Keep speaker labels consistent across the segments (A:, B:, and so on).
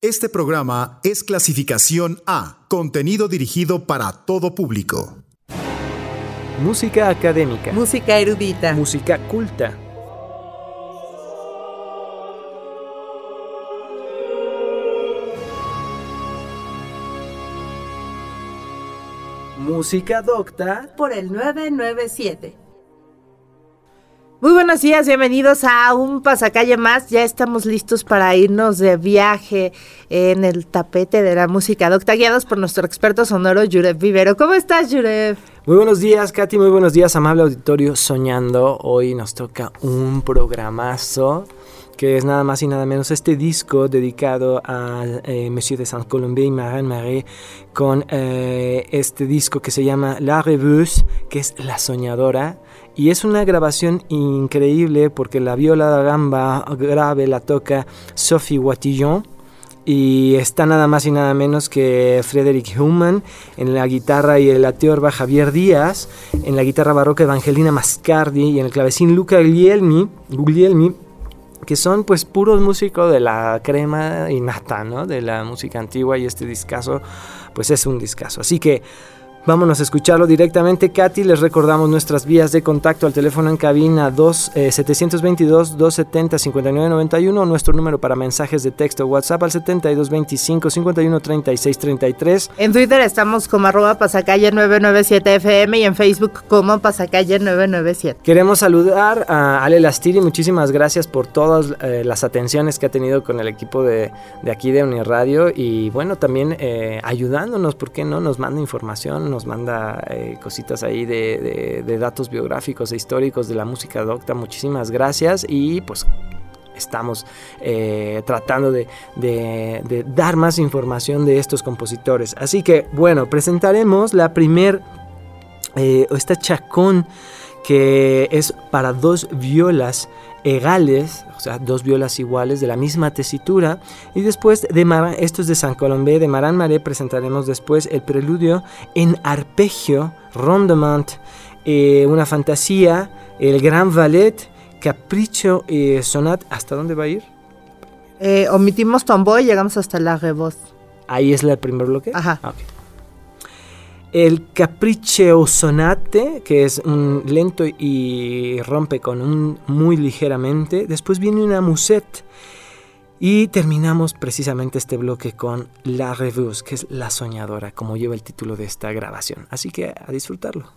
A: Este programa es clasificación A, contenido dirigido para todo público.
B: Música académica.
C: Música erudita.
B: Música culta. Música docta.
C: Por el 997. Muy buenos días, bienvenidos a un pasacalle más. Ya estamos listos para irnos de viaje en el tapete de la música docta, guiados por nuestro experto sonoro Yurev Vivero. ¿Cómo estás, Yurev?
B: Muy buenos días, Katy. Muy buenos días, amable auditorio Soñando. Hoy nos toca un programazo que es nada más y nada menos este disco dedicado a eh, Monsieur de Saint-Colombe y Marin Marais con eh, este disco que se llama La Rêveuse, que es La Soñadora. Y es una grabación increíble porque la viola de gamba grave la toca Sophie Watillon y está nada más y nada menos que Frederick Human en la guitarra y el va Javier Díaz, en la guitarra barroca Evangelina Mascardi y en el clavecín Luca Guglielmi, Guglielmi que son pues puros músicos de la crema y nata, ¿no? De la música antigua y este discazo pues es un discazo. Así que Vámonos a escucharlo directamente, Katy. Les recordamos nuestras vías de contacto al teléfono en cabina 2, 722-270-5991, nuestro número para mensajes de texto WhatsApp al 7225-513633.
C: En Twitter estamos como arroba pasacalle 997FM y en Facebook como pasacalle 997.
B: Queremos saludar a Ale Lastiri, muchísimas gracias por todas eh, las atenciones que ha tenido con el equipo de, de aquí de Uniradio y bueno, también eh, ayudándonos, ¿por qué no? Nos manda información, manda eh, cositas ahí de, datos biográficos e históricos de la música docta. Muchísimas gracias y pues estamos eh, tratando de, dar más información de estos compositores. Así que bueno, presentaremos la primer, eh, esta chacón que es para dos violas egales, o sea, dos violas iguales de la misma tesitura. Y después de Mar esto es de San Colombé, de Maran Maré, presentaremos después el preludio en arpegio, rondement, eh, una fantasía, el gran ballet, capricho y sonat. ¿Hasta dónde va a ir?
C: Eh, omitimos tomboy y llegamos hasta la revoz.
B: Ahí es el primer bloque.
C: Ajá.
B: Ah, el Capriccio Sonate, que es un lento y rompe con un muy ligeramente. Después viene una musette. Y terminamos precisamente este bloque con La Revue, que es La Soñadora, como lleva el título de esta grabación. Así que a disfrutarlo.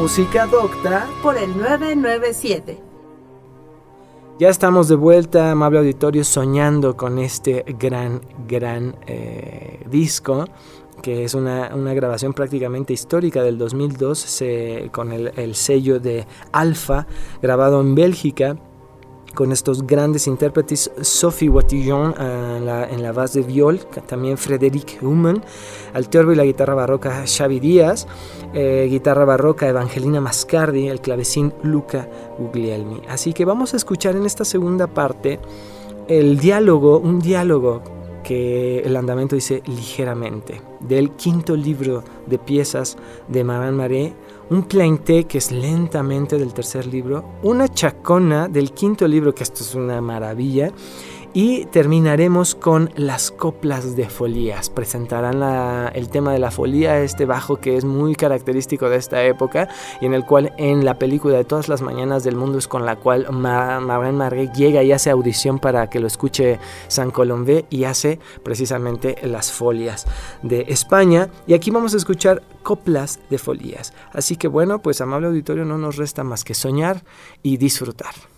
B: Música Docta
C: por el 997.
B: Ya estamos de vuelta, amable auditorio, soñando con este gran, gran eh, disco que es una, grabación prácticamente histórica del 2002 con el, el sello de Alfa, grabado en Bélgica con estos grandes intérpretes, Sophie Watillon eh, en la, en base de viol, también Frédéric Human, al torbo y la guitarra barroca Xavi Díaz, eh, guitarra barroca Evangelina Mascardi, el clavecín Luca Guglielmi. Así que vamos a escuchar en esta segunda parte el diálogo, un diálogo que el andamento dice ligeramente, del quinto libro de piezas de Maran Maré, un plainte que es lentamente del tercer libro, una chacona del quinto libro, que esto es una maravilla, y terminaremos con las coplas de folías. Presentarán el tema de la folía, este bajo que es muy característico de esta época y en el cual en la película de todas las mañanas del mundo es con la cual Marvin Marguet llega y hace audición para que lo escuche San Colombé y hace precisamente las folias de España. Y aquí vamos a escuchar coplas de folías. Así que bueno, pues amable auditorio no nos resta más que soñar y disfrutar.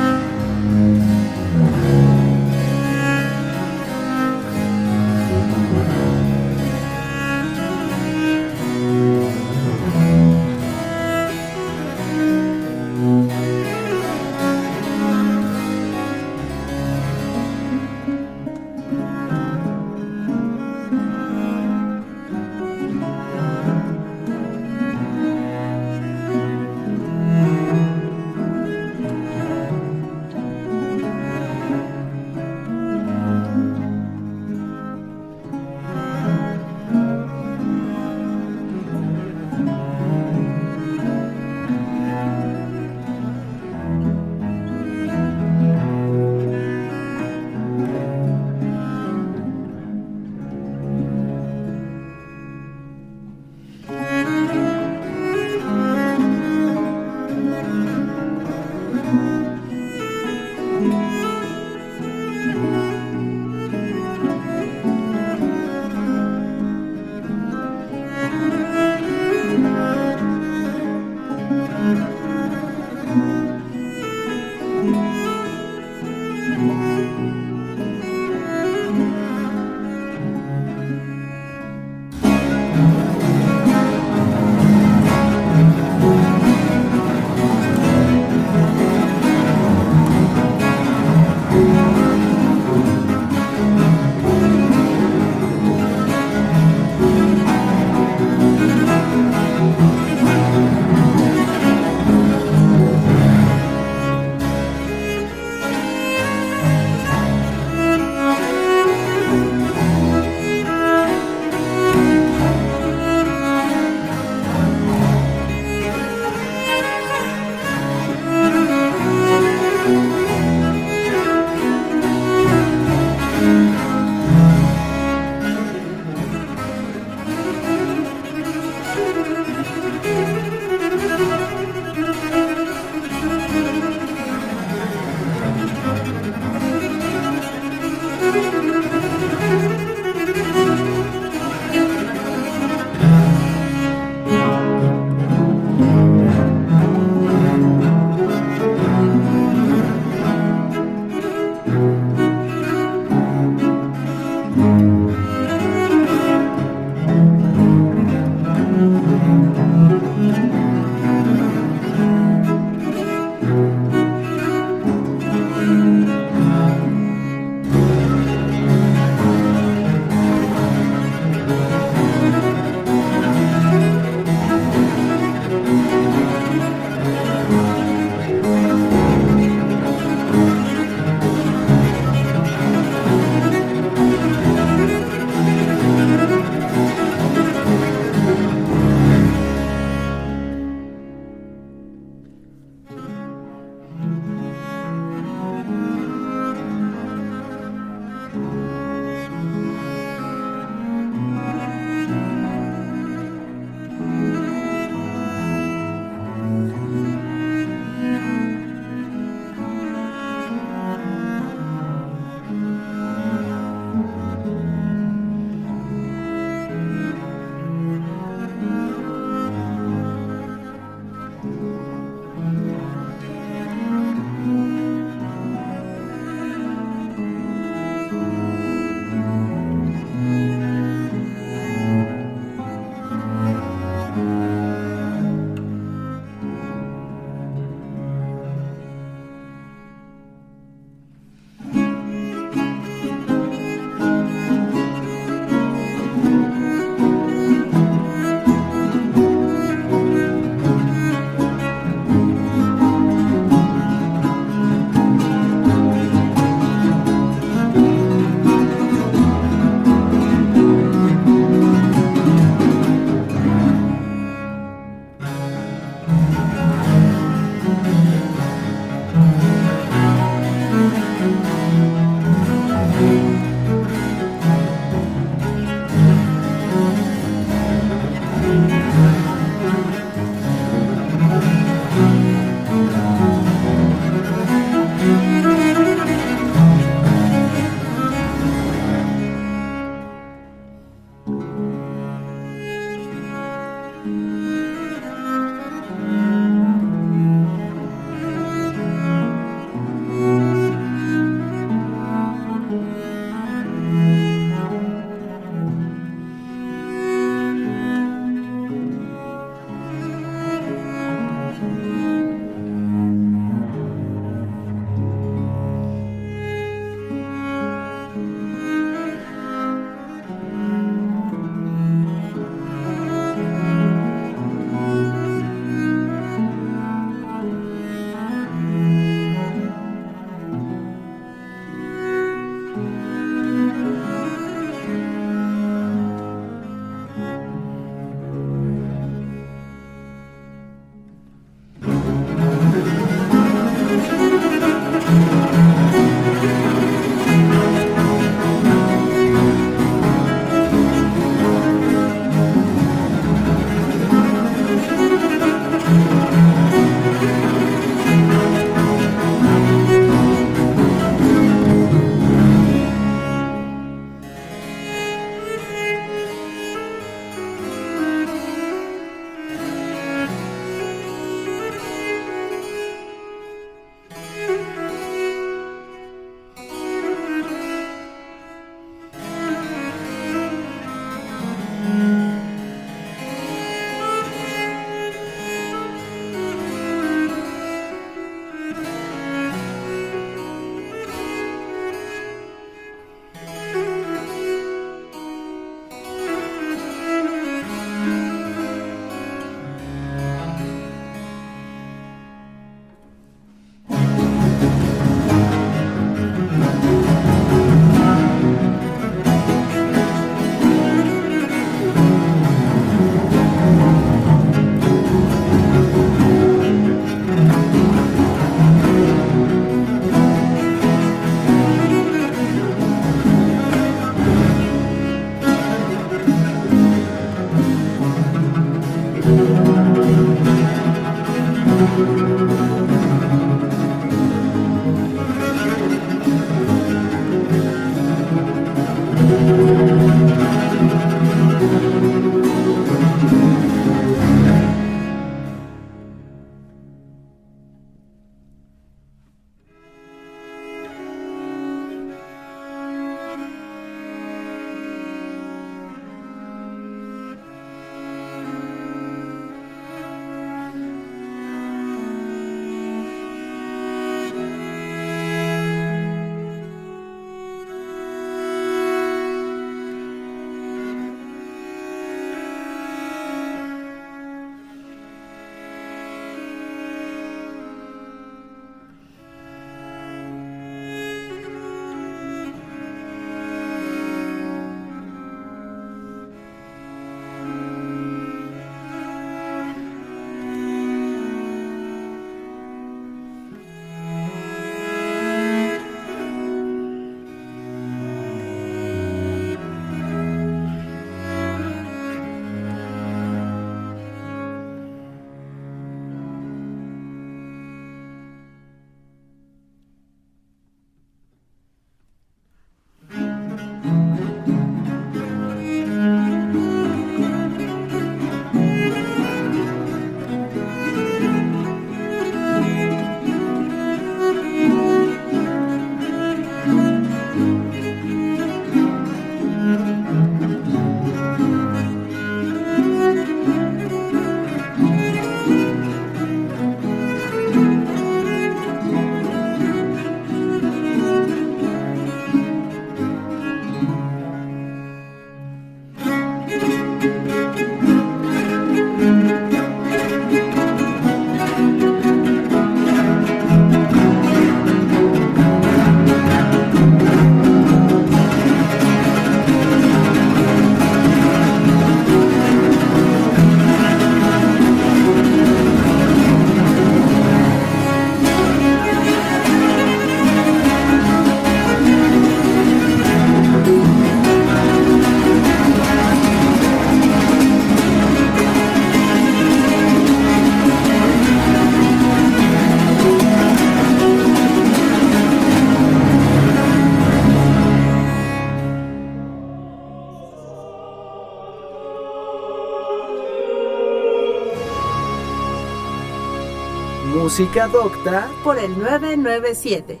B: Música docta
C: por el 997.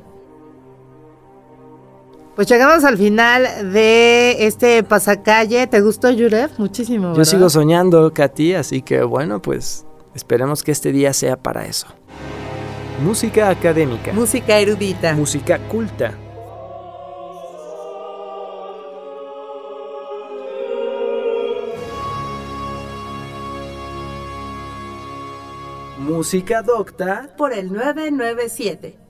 C: Pues llegamos al final de este pasacalle. ¿Te gustó, Yuref? Muchísimo.
B: Yo sigo soñando, Katy, así que bueno, pues esperemos que este día sea para eso. Música académica.
C: Música erudita.
B: Música culta. Música docta
C: por el 997.